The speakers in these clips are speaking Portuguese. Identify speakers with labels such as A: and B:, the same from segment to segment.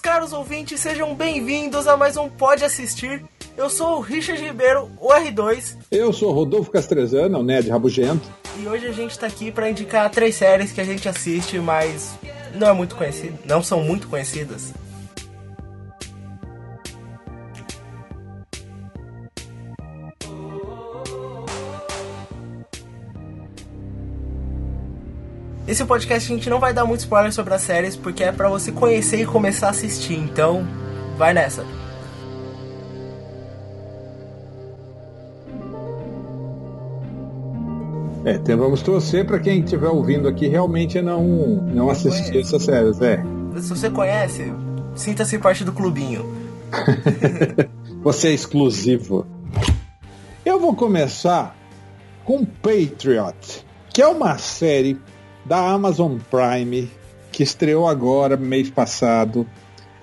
A: caros ouvintes, sejam bem-vindos a mais um Pode Assistir. Eu sou o Richard Ribeiro, o R2.
B: Eu sou o Rodolfo Castrezana, o Ned Rabugento.
A: E hoje a gente tá aqui para indicar três séries que a gente assiste, mas não é muito conhecido, não são muito conhecidas. Esse podcast a gente não vai dar muito spoiler sobre as séries, porque é para você conhecer e começar a assistir. Então, vai nessa.
B: É, então vamos torcer para quem estiver ouvindo aqui realmente não, não assistir essas séries, é.
A: Se você conhece, sinta-se parte do clubinho.
B: você é exclusivo. Eu vou começar com Patriot, que é uma série da Amazon Prime, que estreou agora, mês passado.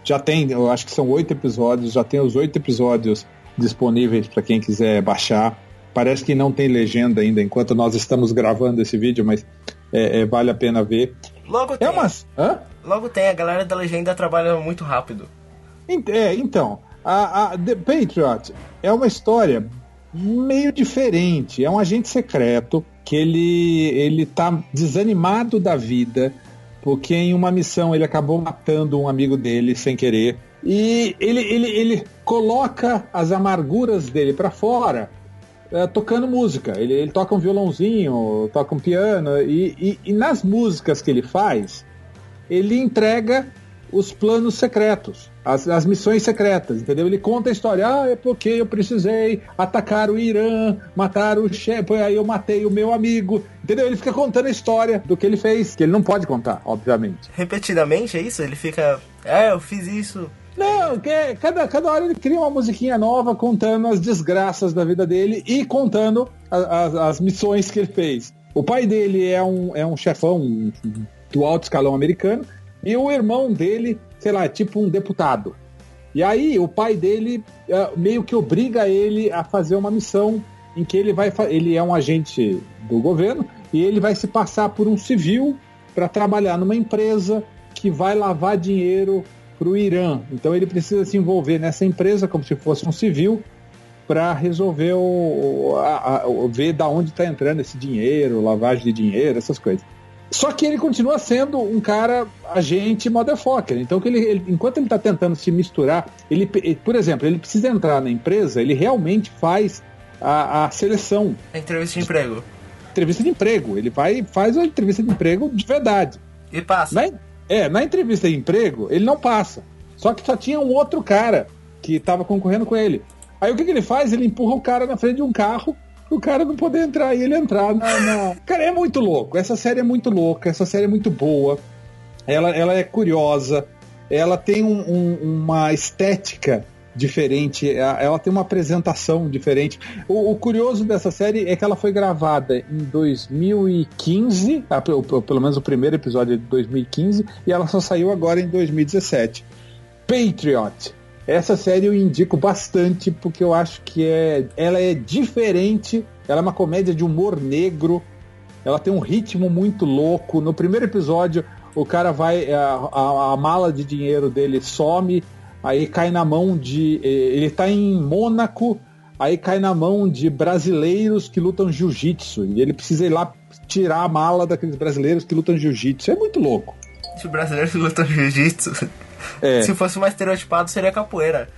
B: Já tem, eu acho que são oito episódios, já tem os oito episódios disponíveis para quem quiser baixar. Parece que não tem legenda ainda enquanto nós estamos gravando esse vídeo, mas é, é, vale a pena ver.
A: Logo é tem. Uma... Hã? Logo tem, a galera da legenda trabalha muito rápido.
B: É, então, a, a The Patriot é uma história meio diferente. É um agente secreto que ele ele tá desanimado da vida porque em uma missão ele acabou matando um amigo dele sem querer e ele ele, ele coloca as amarguras dele para fora é, tocando música. Ele, ele, toca um violãozinho, toca um piano e, e, e nas músicas que ele faz ele entrega os planos secretos, as, as missões secretas, entendeu? Ele conta a história, ah, é porque eu precisei atacar o Irã, matar o chefe, aí eu matei o meu amigo, entendeu? Ele fica contando a história do que ele fez, que ele não pode contar, obviamente.
A: Repetidamente é isso? Ele fica, é, eu fiz isso.
B: Não, que cada, cada hora ele cria uma musiquinha nova contando as desgraças da vida dele e contando a, a, as missões que ele fez. O pai dele é um, é um chefão do alto escalão americano e o irmão dele, sei lá, é tipo um deputado. E aí o pai dele uh, meio que obriga ele a fazer uma missão em que ele vai ele é um agente do governo e ele vai se passar por um civil para trabalhar numa empresa que vai lavar dinheiro para o Irã. Então ele precisa se envolver nessa empresa como se fosse um civil para resolver o, a, a, ver da onde está entrando esse dinheiro, lavagem de dinheiro, essas coisas. Só que ele continua sendo um cara agente motherfucker. Então, que ele, ele enquanto ele está tentando se misturar, ele, por exemplo, ele precisa entrar na empresa, ele realmente faz a, a seleção.
A: A entrevista de emprego.
B: Entrevista de emprego. Ele vai faz a entrevista de emprego de verdade.
A: E passa.
B: Na, é, na entrevista de emprego, ele não passa. Só que só tinha um outro cara que estava concorrendo com ele. Aí o que, que ele faz? Ele empurra o cara na frente de um carro o cara não poder entrar e ele entrar na, Cara, é muito louco. Essa série é muito louca, essa série é muito boa. Ela, ela é curiosa, ela tem um, um, uma estética diferente, ela tem uma apresentação diferente. O, o, curioso dessa série é que ela foi gravada em 2015, ah, pelo, pelo menos o primeiro episódio é de 2015, e ela só saiu agora em 2017. Patriot essa série eu indico bastante porque eu acho que é, ela é diferente. Ela é uma comédia de humor negro. Ela tem um ritmo muito louco. No primeiro episódio, o cara vai a, a, a mala de dinheiro dele some, aí cai na mão de ele está em Mônaco, aí cai na mão de brasileiros que lutam jiu-jitsu e ele precisa ir lá tirar a mala daqueles brasileiros que lutam jiu-jitsu. É muito louco.
A: Se brasileiros lutam jiu-jitsu. É. Se fosse mais estereotipado, seria capoeira.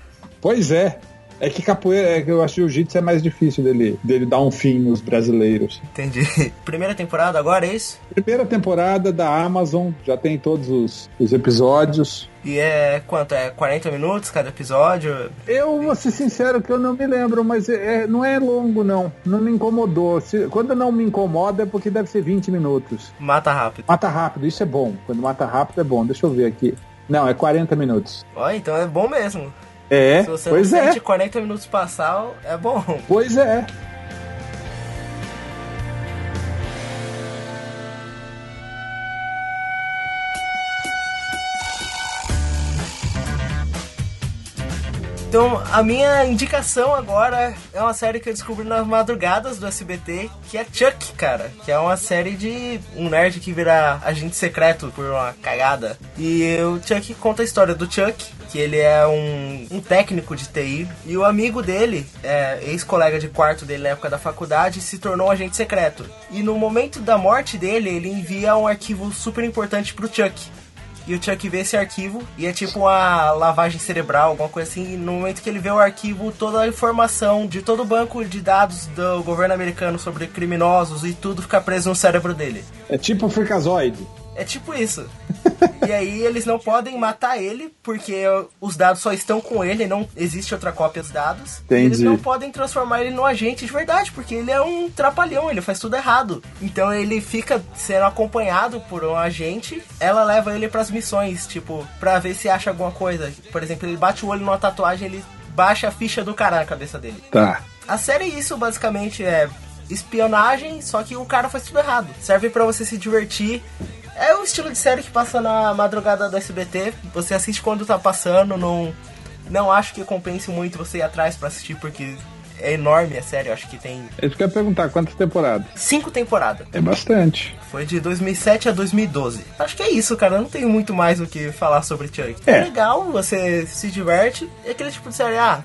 B: Pois é. É que capoeira, é que eu acho que o jiu-jitsu é mais difícil dele, dele dar um fim nos brasileiros.
A: Entendi. Primeira temporada agora, é isso?
B: Primeira temporada da Amazon, já tem todos os, os episódios.
A: E é quanto? É 40 minutos cada episódio?
B: Eu vou ser sincero que eu não me lembro, mas é, não é longo, não. Não me incomodou. Se, quando não me incomoda é porque deve ser 20 minutos.
A: Mata rápido.
B: Mata rápido, isso é bom. Quando mata rápido é bom. Deixa eu ver aqui. Não, é 40 minutos.
A: Ó, então é bom mesmo.
B: É,
A: Se você
B: pois
A: não
B: é.
A: sente 40 minutos passar, é bom.
B: Pois é.
A: Então a minha indicação agora é uma série que eu descobri nas madrugadas do SBT, que é Chuck, cara. Que é uma série de um nerd que vira agente secreto por uma cagada. E o Chuck conta a história do Chuck, que ele é um, um técnico de TI, e o amigo dele, é, ex-colega de quarto dele na época da faculdade, se tornou um agente secreto. E no momento da morte dele, ele envia um arquivo super importante pro Chuck e o Chuck vê esse arquivo e é tipo uma lavagem cerebral, alguma coisa assim. No momento que ele vê o arquivo, toda a informação de todo o banco de dados do governo americano sobre criminosos e tudo fica preso no cérebro dele.
B: É tipo o Freakazoid.
A: É tipo isso. e aí eles não podem matar ele, porque os dados só estão com ele, não existe outra cópia dos dados.
B: Entendi.
A: Eles não podem transformar ele no agente de verdade, porque ele é um trapalhão, ele faz tudo errado. Então ele fica sendo acompanhado por um agente, ela leva ele para as missões, tipo, pra ver se acha alguma coisa. Por exemplo, ele bate o olho numa tatuagem, ele baixa a ficha do cara na cabeça dele.
B: Tá.
A: A série isso basicamente é espionagem, só que o cara faz tudo errado. Serve para você se divertir é o estilo de série que passa na madrugada do SBT. Você assiste quando tá passando, não, não acho que compense muito você ir atrás para assistir, porque é enorme a série, acho que tem.
B: Eu quero perguntar quantas temporadas?
A: Cinco temporadas.
B: É bastante.
A: Foi de 2007 a 2012. Acho que é isso, cara. Eu não tenho muito mais o que falar sobre Chuck.
B: É.
A: é legal, você se diverte. É aquele tipo de série, ah,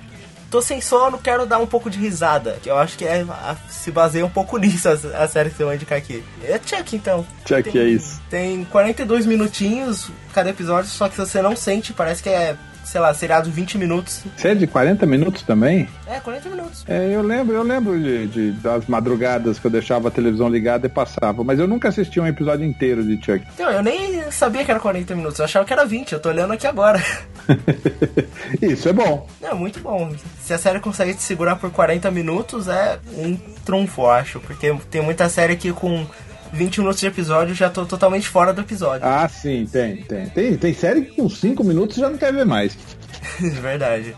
A: tô sem sono, quero dar um pouco de risada. Que eu acho que é, a, se baseia um pouco nisso a, a série que você vai indicar aqui. É Chuck, então.
B: Chuck,
A: tem,
B: é isso.
A: Tem 42 minutinhos cada episódio, só que você não sente, parece que é sei lá, seriado 20 minutos.
B: Série de 40 minutos também?
A: É, 40 minutos.
B: É, eu lembro, eu lembro de, de, das madrugadas que eu deixava a televisão ligada e passava, mas eu nunca assisti um episódio inteiro de Chuck.
A: Então, eu nem sabia que era 40 minutos, eu achava que era 20, eu tô olhando aqui agora.
B: Isso é bom.
A: É muito bom. Se a série consegue te segurar por 40 minutos, é um trunfo, eu acho, porque tem muita série que com 20 minutos de episódio, já tô totalmente fora do episódio.
B: Ah, sim, tem, tem. Tem, tem série que com 5 minutos já não quer ver mais.
A: Verdade.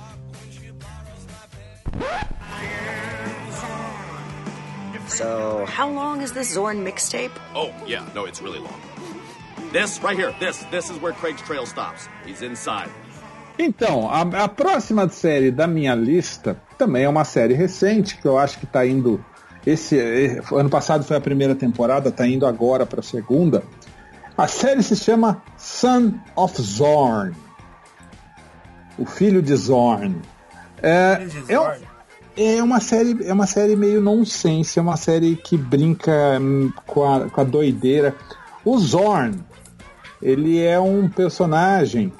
C: So, how long is the Zorn mixtape?
D: Oh, yeah, no, it's really long. This right here, this, this is where Craig's trail stops. He's inside.
B: Então, a, a próxima série da minha lista também é uma série recente que eu acho que está indo esse ano passado foi a primeira temporada, tá indo agora para a segunda. A série se chama Son of Zorn. O filho de Zorn. É, é, é, uma série, é uma série meio nonsense, é uma série que brinca hum, com a, com a doideira. O Zorn, ele é um personagem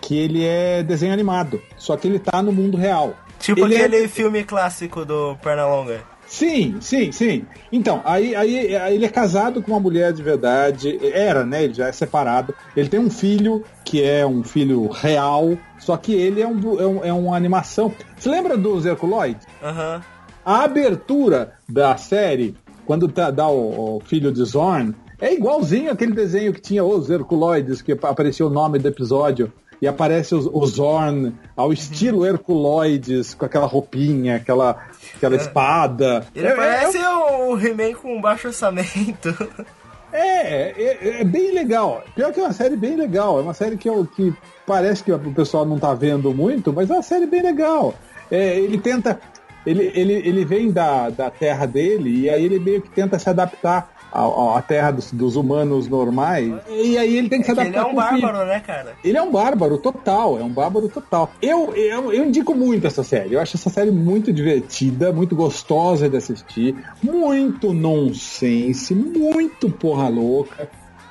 B: que ele é desenho animado, só que ele tá no mundo real.
A: Tipo
B: ele
A: aquele é... filme clássico do Pernalonga.
B: Sim, sim, sim. Então, aí, aí, aí, ele é casado com uma mulher de verdade. Era, né? Ele já é separado. Ele tem um filho que é um filho real, só que ele é, um, é, um, é uma animação. Você lembra do Zerculoid?
A: Aham. Uhum.
B: A abertura da série, quando tá, dá o, o filho de Zorn, é igualzinho aquele desenho que tinha os Herculoides, que apareceu o nome do episódio e aparece o, o Zorn ao estilo Herculoides, com aquela roupinha, aquela, aquela é. espada.
A: Ele é, parece é... o He-Man com baixo orçamento.
B: É, é, é, bem legal. Pior que é uma série bem legal. É uma série que, eu, que parece que o pessoal não tá vendo muito, mas é uma série bem legal. É, ele tenta. Ele, ele, ele vem da, da terra dele e aí ele meio que tenta se adaptar a, a terra dos, dos, humanos normais. E aí ele tem que se adaptar.
A: Ele é um bárbaro, né, cara?
B: Ele é um bárbaro total, é um bárbaro total. Eu, eu, eu indico muito essa série. Eu acho essa série muito divertida, muito gostosa de assistir, muito nonsense, muito porra louca.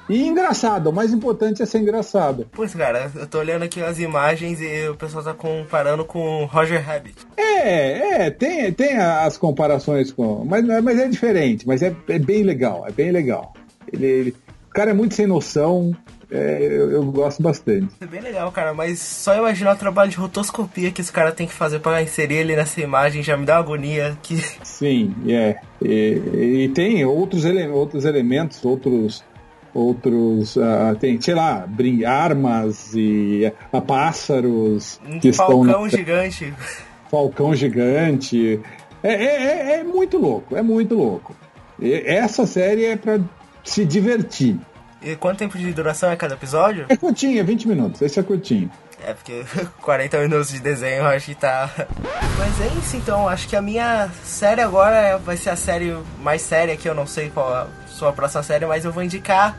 B: E engraçado, o mais importante é ser engraçado.
A: Pois, cara, eu tô olhando aqui as imagens e o pessoal tá comparando com Roger Rabbit.
B: É, é, tem, tem as comparações com. Mas, mas é diferente, mas é, é bem legal, é bem legal. Ele, ele, o cara é muito sem noção, é, eu, eu, gosto bastante.
A: É bem legal, cara, mas só imaginar o trabalho de rotoscopia que esse cara tem que fazer para inserir ele nessa imagem já me dá uma agonia. Que...
B: Sim, é. E, e tem outros, ele, outros elementos, outros outros uh, tem, sei lá, armas e uh, pássaros
A: um que falcão na... gigante.
B: Falcão gigante. É, é, é, é, muito louco, é muito louco. E essa série é para se divertir.
A: E quanto tempo de duração é cada episódio?
B: É curtinho, é 20 minutos. Esse é curtinho.
A: É, porque 40 minutos de desenho eu acho que tá. Mas é isso então, acho que a minha série agora vai ser a série mais séria que eu não sei qual sua próxima série, mas eu vou indicar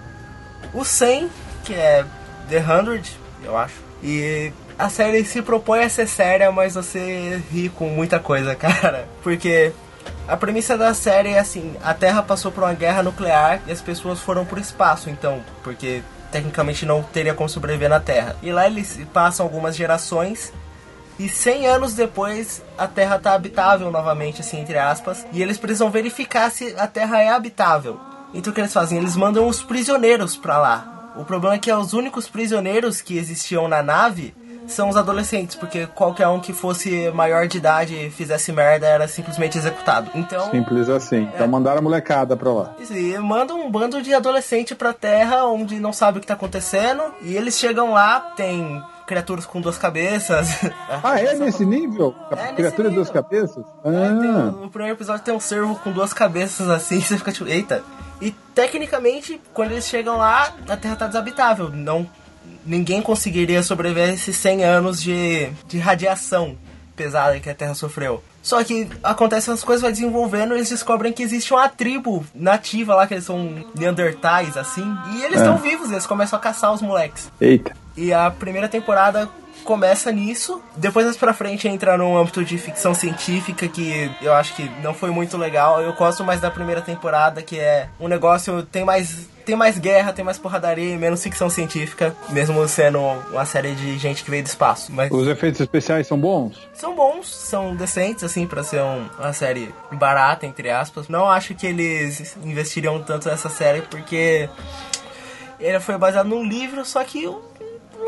A: o 100, que é The 100, eu acho. E a série se propõe a ser séria, mas você ri com muita coisa, cara. Porque a premissa da série é assim: a Terra passou por uma guerra nuclear e as pessoas foram pro espaço, então, porque tecnicamente não teria como sobreviver na Terra. E lá eles passam algumas gerações e 100 anos depois a Terra tá habitável novamente, assim, entre aspas, e eles precisam verificar se a Terra é habitável. Então o que eles fazem? Eles mandam os prisioneiros pra lá. O problema é que os únicos prisioneiros que existiam na nave são os adolescentes, porque qualquer um que fosse maior de idade e fizesse merda era simplesmente executado. Então.
B: Simples assim. Então mandaram a molecada pra lá.
A: Isso, e mandam um bando de adolescente pra terra onde não sabe o que tá acontecendo. E eles chegam lá, tem criaturas com duas cabeças.
B: Ah, é nesse nível?
A: É,
B: Criatura de
A: nesse
B: duas cabeças?
A: É,
B: Ah,
A: um- no primeiro episódio tem um cervo com duas cabeças assim, você fica tipo, eita. E tecnicamente, quando eles chegam lá, a Terra tá desabitável. Não, ninguém conseguiria sobreviver a esses 100 anos de, de radiação pesada que a Terra sofreu. Só que acontecem as coisas, vai desenvolvendo e eles descobrem que existe uma tribo nativa lá, que eles são neandertais, assim. E eles estão vivos, eles começam a caçar os moleques.
B: eita.
A: E a primeira temporada começa nisso. Depois mais pra frente entra num âmbito de ficção científica que eu acho que não foi muito legal. Eu gosto mais da primeira temporada, que é um negócio tem mais tem mais guerra, tem mais porradaria e menos ficção científica, mesmo sendo uma série de gente que veio do espaço. Mas
B: Os efeitos especiais são bons?
A: são bons, são decentes, assim, pra ser um- uma série barata, entre aspas. Não acho que eles investiriam tanto nessa série, porque ele foi baseado num livro, só que eu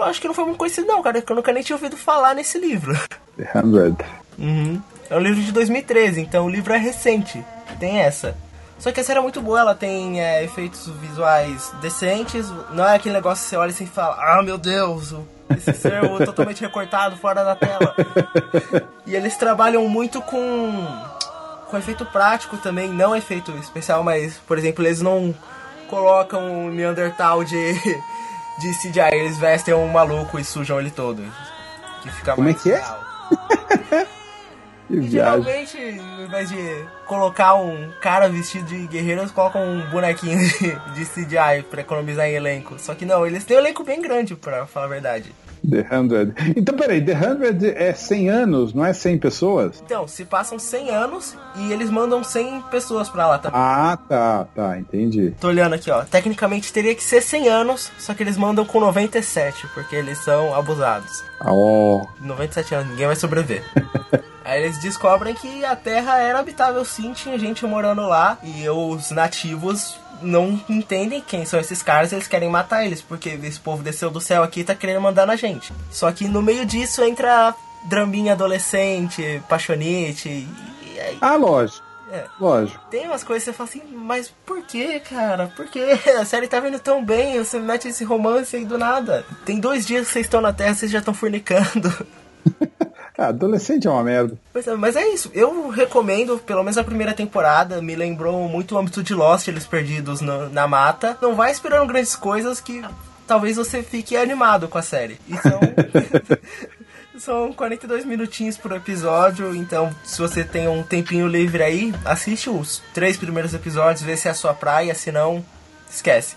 A: acho que não foi muito conhecido, não, cara, que eu nunca nem tinha ouvido falar nesse livro.
B: The 100.
A: Uhum. É um livro de 2013, então o livro é recente. Tem essa. Só que a série é muito boa, ela tem é, efeitos visuais decentes. Não é aquele negócio que você olha e fala, ah meu Deus, esse cervo totalmente recortado fora da tela. e eles trabalham muito com, com efeito prático também, não efeito especial, mas, por exemplo, eles não colocam um Neandertal de, de CGI, eles vestem um maluco e sujam ele todo. Que fica
B: Como é que é?
A: E
B: viagem.
A: geralmente, ao invés de colocar um cara vestido de guerreiro, eles colocam um bonequinho de, de CGI pra economizar em elenco. Só que não, eles têm um elenco bem grande, pra falar a verdade.
B: The 100. Então, peraí, The 100 é 100 anos, não é 100 pessoas?
A: Então, se passam 100 anos e eles mandam 100 pessoas pra lá também.
B: Ah, tá, tá, entendi.
A: Tô olhando aqui, ó. Tecnicamente teria que ser 100 anos, só que eles mandam com 97, porque eles são abusados.
B: Ah, ó.
A: 97 anos, ninguém vai sobreviver. Aí eles descobrem que a Terra era habitável sim, tinha gente morando lá e os nativos não entendem quem são esses caras, eles querem matar eles, porque esse povo desceu do céu aqui e tá querendo mandar na gente. Só que no meio disso entra draminha adolescente, paixonite, e aí
B: Ah, lógico,
A: é,
B: lógico.
A: tem umas coisas que você fala assim, mas por que, cara? Por que? A série tá vindo tão bem, você mete esse romance aí do nada. Tem dois dias que vocês estão na Terra, vocês já estão fornicando.
B: Ah, adolescente é uma merda.
A: Pois é, mas é isso, eu recomendo, pelo menos a primeira temporada, me lembrou muito o âmbito de Lost, eles perdidos no- na mata. Não vai esperando grandes coisas que talvez você fique animado com a série. E são, são 42 minutinhos por episódio, então se você tem um tempinho livre aí, assiste os três primeiros episódios, vê se é a sua praia, se não, esquece.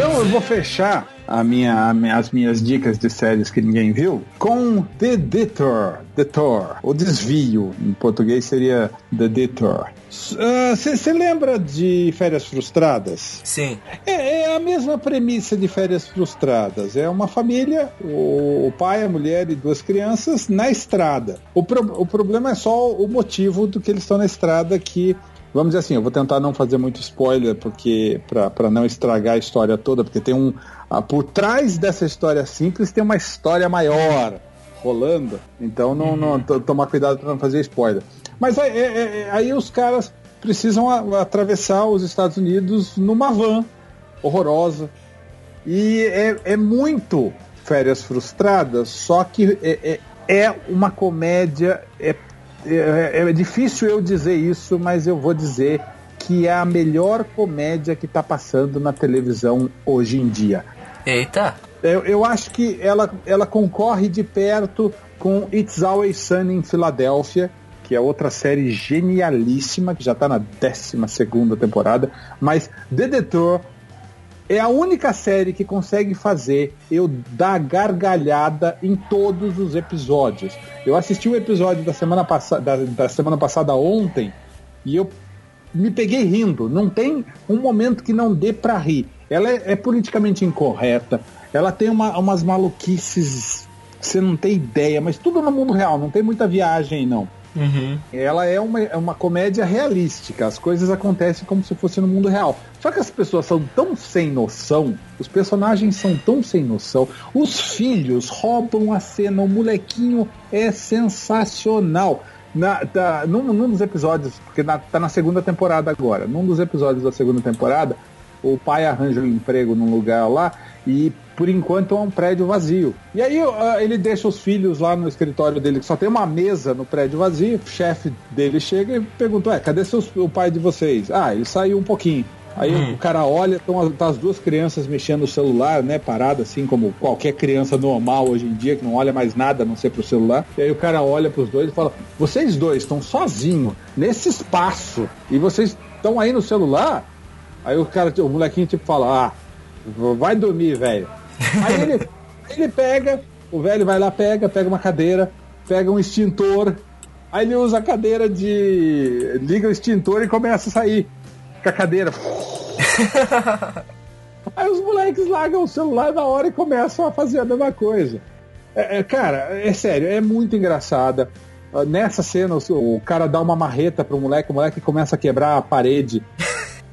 B: Então eu vou fechar a minha, as minhas dicas de séries que ninguém viu com The Detour. Detour. O desvio. Em português seria The Detour. Você lembra de Férias Frustradas?
A: Sim.
B: É, é a mesma premissa de Férias Frustradas. É uma família, o, o pai, a mulher e duas crianças na estrada. O, pro- o problema é só o motivo do que eles estão na estrada que. Vamos dizer assim, eu vou tentar não fazer muito spoiler porque para não estragar a história toda, porque tem um ah, por trás dessa história simples tem uma história maior rolando. Então não, não to- tomar cuidado para não fazer spoiler. Mas aí, é- é- é- aí os caras precisam a- atravessar os Estados Unidos numa van horrorosa. E é, é muito férias frustradas, só que é, é, é uma comédia, é é, é difícil eu dizer isso, mas eu vou dizer que é a melhor comédia que está passando na televisão hoje em dia.
A: Eita!
B: Eu, eu acho que ela, ela concorre de perto com It's Always Sunny em Filadélfia, que é outra série genialíssima, que já está na 12 temporada. Mas The Detour é a única série que consegue fazer eu dar gargalhada em todos os episódios. Eu assisti o episódio da semana, da, da semana passada ontem e eu me peguei rindo. Não tem um momento que não dê para rir. Ela é, é, politicamente incorreta. Ela tem uma, umas maluquices você não tem ideia, mas tudo no mundo real. Não tem muita viagem, não.
A: Uhum.
B: Ela é uma, é uma comédia realística. As coisas acontecem como se fosse no mundo real. Só que as pessoas são tão sem noção, os personagens são tão sem noção, os filhos roubam a cena, o molequinho é sensacional. Na, tá, num, num, dos episódios, porque na, tá na segunda temporada agora, num dos episódios da segunda temporada, o pai arranja um emprego num lugar lá e por enquanto é um prédio vazio. E aí uh, ele deixa os filhos lá no escritório dele, que só tem uma mesa no prédio vazio. O chefe dele chega e pergunta: Ué, cadê seus, o pai de vocês? Ah, ele saiu um pouquinho. Aí hum. o cara olha, estão tá as duas crianças mexendo no celular, né? Parada assim como qualquer criança normal hoje em dia, que não olha mais nada a não ser pro celular. E aí o cara olha pros dois e fala: Vocês dois estão sozinhos nesse espaço e vocês estão aí no celular? Aí o cara, o molequinho tipo fala: Ah, vai dormir, velho. Aí ele, ele pega, o velho vai lá, pega, pega uma cadeira, pega um extintor. Aí ele usa a cadeira de. liga o extintor e começa a sair com a cadeira. Aí os moleques largam o celular na hora e começam a fazer a mesma coisa. É, é, cara, é sério, é muito engraçada. Nessa cena, o, o cara dá uma marreta pro moleque, o moleque começa a quebrar a parede.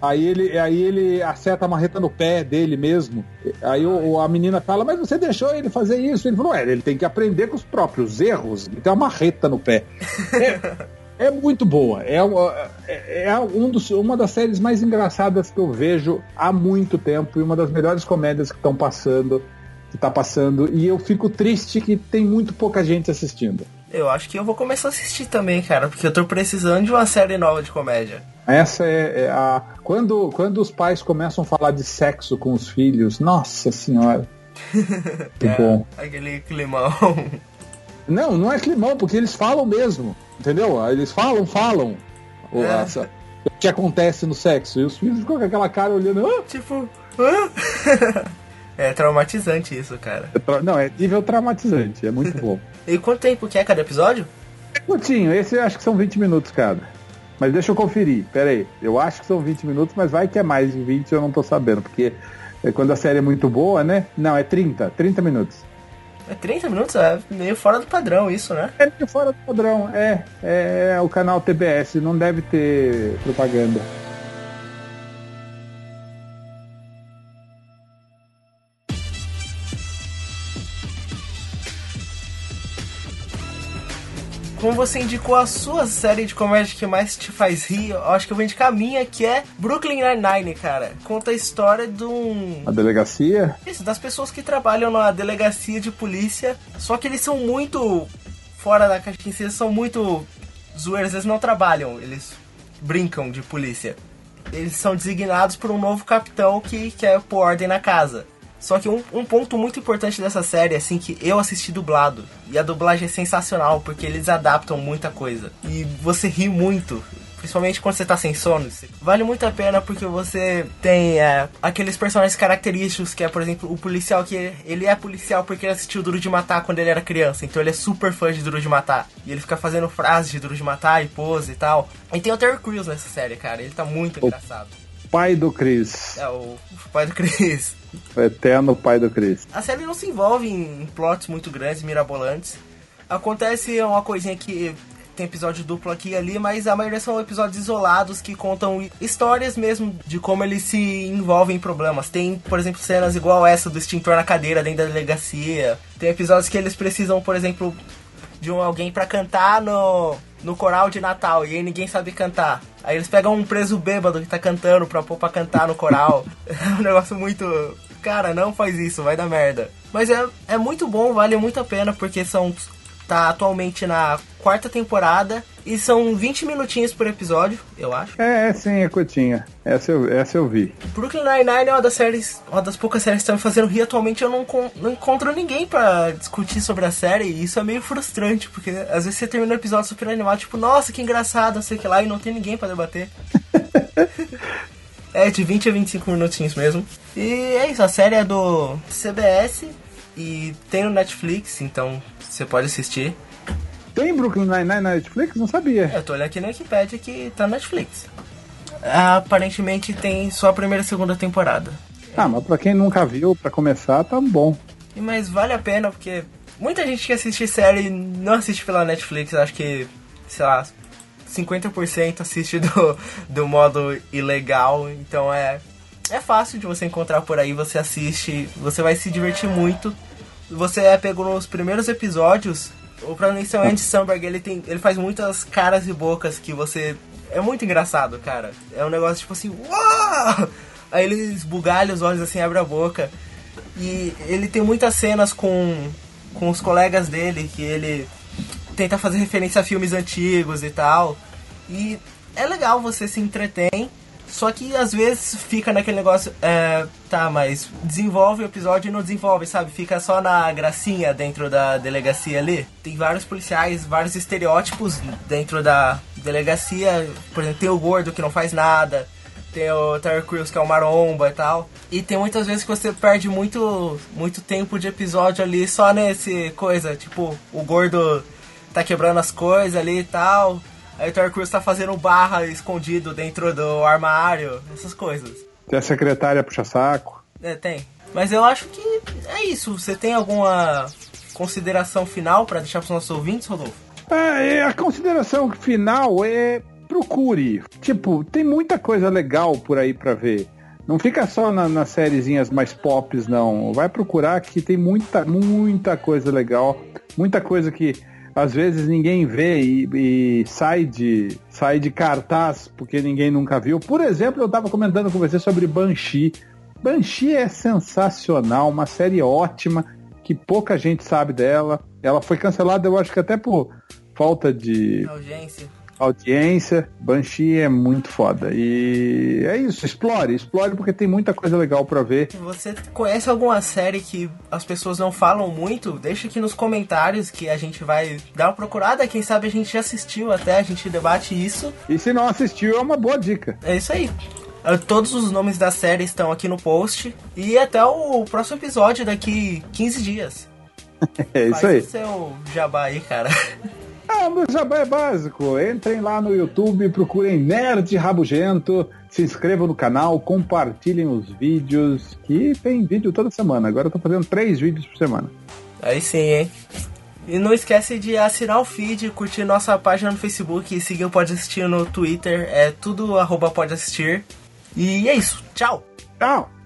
B: Aí ele, aí ele acerta a marreta no pé dele mesmo. Aí o, a menina fala, mas você deixou ele fazer isso? Ele falou, é, ele tem que aprender com os próprios erros. Ele tem uma marreta no pé. É, é muito boa. É, é, é um dos, uma das séries mais engraçadas que eu vejo há muito tempo e uma das melhores comédias que estão passando, que tá passando. E eu fico triste que tem muito pouca gente assistindo.
A: Eu acho que eu vou começar a assistir também, cara, porque eu tô precisando de uma série nova de comédia.
B: Essa é, é, a. Quando, quando os pais começam a falar de sexo com os filhos, nossa senhora. Que é, bom.
A: Aquele climão.
B: Não, não é climão, porque eles falam mesmo. Entendeu? Eles falam, falam. É. Essa, o que acontece no sexo. E os filhos ficam com aquela cara olhando. Ah!
A: Tipo. Ah? é traumatizante isso, cara.
B: É tra... Não, é nível traumatizante. É muito bom.
A: E quanto tempo que é cada episódio?
B: É curtinho. Esse eu acho que são 20 minutos cada. Mas deixa eu conferir, pera aí. Eu acho que são 20 minutos, mas vai que é mais de 20, eu não tô sabendo, porque é quando a série é muito boa, né? Não, é 30, 30 minutos.
A: É 30 minutos? É meio fora do padrão isso, né?
B: É meio fora do padrão, é. É o canal TBS, não deve ter propaganda.
A: Como você indicou a sua série de comédia que mais te faz rir, eu acho que eu vou indicar a minha, que é Brooklyn Nine-Nine, cara. Conta a história de um...
B: A delegacia?
A: Isso, das pessoas que trabalham na delegacia de polícia, só que eles são muito fora da caixinha, eles são muito zoeiros, eles não trabalham, eles brincam de polícia. Eles são designados por um novo capitão que quer pôr ordem na casa. Só que um, um, ponto muito importante dessa série é assim que eu assisti dublado. E a dublagem é sensacional, porque eles adaptam muita coisa. E você ri muito. Principalmente quando você tá sem sono. Vale muito a pena porque você tem é, aqueles personagens característicos que é, por exemplo, o policial que ele é policial porque ele assistiu Duro de Matar quando ele era criança. Então ele é super fã de Duro de Matar. E ele fica fazendo frases de Duro de Matar e pose e tal. E tem o Terry Crews nessa série, cara. Ele tá muito o engraçado.
B: Pai do Chris.
A: É, o pai do Chris.
B: O eterno pai do Chris.
A: A série não se envolve em plots muito grandes, mirabolantes. Acontece uma coisinha que tem episódio duplo aqui e ali, mas a maioria são episódios isolados que contam histórias mesmo de como eles se envolvem em problemas. Tem, por exemplo, cenas igual essa do extintor na cadeira dentro da delegacia. Tem episódios que eles precisam, por exemplo, de um alguém para cantar no, no coral de Natal e aí ninguém sabe cantar. Aí eles pegam um preso bêbado que tá cantando pra pôr pra cantar no coral. é um negócio muito. Cara, não faz isso, vai dar merda. Mas é, é muito bom, vale muito a pena, porque são. tá atualmente na quarta temporada E são 20 minutinhos por episódio, eu acho.
B: É, é sim, é curtinha. Essa eu, essa eu vi.
A: Brooklyn Nine-Nine é uma das séries, uma das poucas séries que estão me fazendo rir atualmente. Eu não, não encontro ninguém pra discutir sobre a série. E isso é meio frustrante, porque às vezes você termina o episódio super animado, tipo, nossa, que engraçado, não sei o que lá, e não tem ninguém pra debater. é de 20 a 25 minutinhos mesmo. E é isso, a série é do CBS e tem no Netflix, então você pode assistir.
B: Tem Brooklyn Nine-Nine na Netflix? Não sabia.
A: Eu tô olhando aqui no Wikipedia que tá no Netflix. Aparentemente tem só a primeira e segunda temporada.
B: Ah, mas pra quem nunca viu, pra começar, tá bom.
A: Mas vale a pena porque muita gente que assiste série não assiste pela Netflix. Acho que, sei lá, 50% assiste do, do modo ilegal. Então é, é fácil de você encontrar por aí. Você assiste, você vai se divertir muito. Você é pego nos primeiros episódios. O o Andy Samberg, ele, tem, ele faz muitas caras e bocas que você. É muito engraçado, cara. É um negócio tipo assim, uau! Aí ele esbugalha os olhos assim, abre a boca. E ele tem muitas cenas com, com os colegas dele, que ele tenta fazer referência a filmes antigos e tal. E é legal, você se entretém. Só que às vezes fica naquele negócio, é, tá, mas desenvolve o episódio e não desenvolve, sabe? Fica só na gracinha dentro da delegacia ali. Tem vários policiais, vários estereótipos dentro da delegacia. Por exemplo, tem o gordo que não faz nada, tem o Terry Crews que é o maromba e tal. E tem muitas vezes que você perde muito, muito tempo de episódio ali só nesse coisa, tipo, o gordo tá quebrando as coisas ali e tal. Aí o Terry Crews tá fazendo barra escondido dentro do armário, essas coisas.
B: Tem a secretária puxa-saco.
A: É, tem. Mas eu acho que é isso. Você tem alguma consideração final pra deixar pros nossos ouvintes, Rodolfo?
B: É, a consideração final é procure. Tipo, tem muita coisa legal por aí pra ver. Não fica só na- nas sériezinhas mais pops, não. Vai procurar que tem muita, muita coisa legal. Muita coisa que às vezes ninguém vê e, e sai, de, sai de cartaz porque ninguém nunca viu. Por exemplo, eu tava comentando com você sobre Banshee. Banshee é sensacional, uma série ótima que pouca gente sabe dela. Ela foi cancelada, eu acho que até por falta de
A: Audiência.
B: Audiência. Banshee é muito foda. E é isso, explore, explore porque tem muita coisa legal pra ver.
A: Se você conhece alguma série que as pessoas não falam muito, deixa aqui nos comentários que a gente vai dar uma procurada. Quem sabe a gente já assistiu até, a gente debate isso.
B: E se não assistiu, é uma boa dica.
A: É isso aí. Ah, Todos os nomes da série estão aqui no post. E até o próximo episódio daqui 15 dias.
B: É isso
A: Faz
B: aí.
A: o seu jabá aí, cara.
B: Ah, meu jabá é básico. Entrem lá no YouTube, procurem Nerd Rabugento, se inscrevam no canal, compartilhem os vídeos, que tem vídeo toda semana. Agora eu tô fazendo três vídeos por semana.
A: Aí sim, hein? E não esquece de assinar o feed, curtir nossa página no Facebook e seguir o Pode Assistir no Twitter. É tudo arroba Pode Assistir. E é isso. Tchau!
B: Tchau!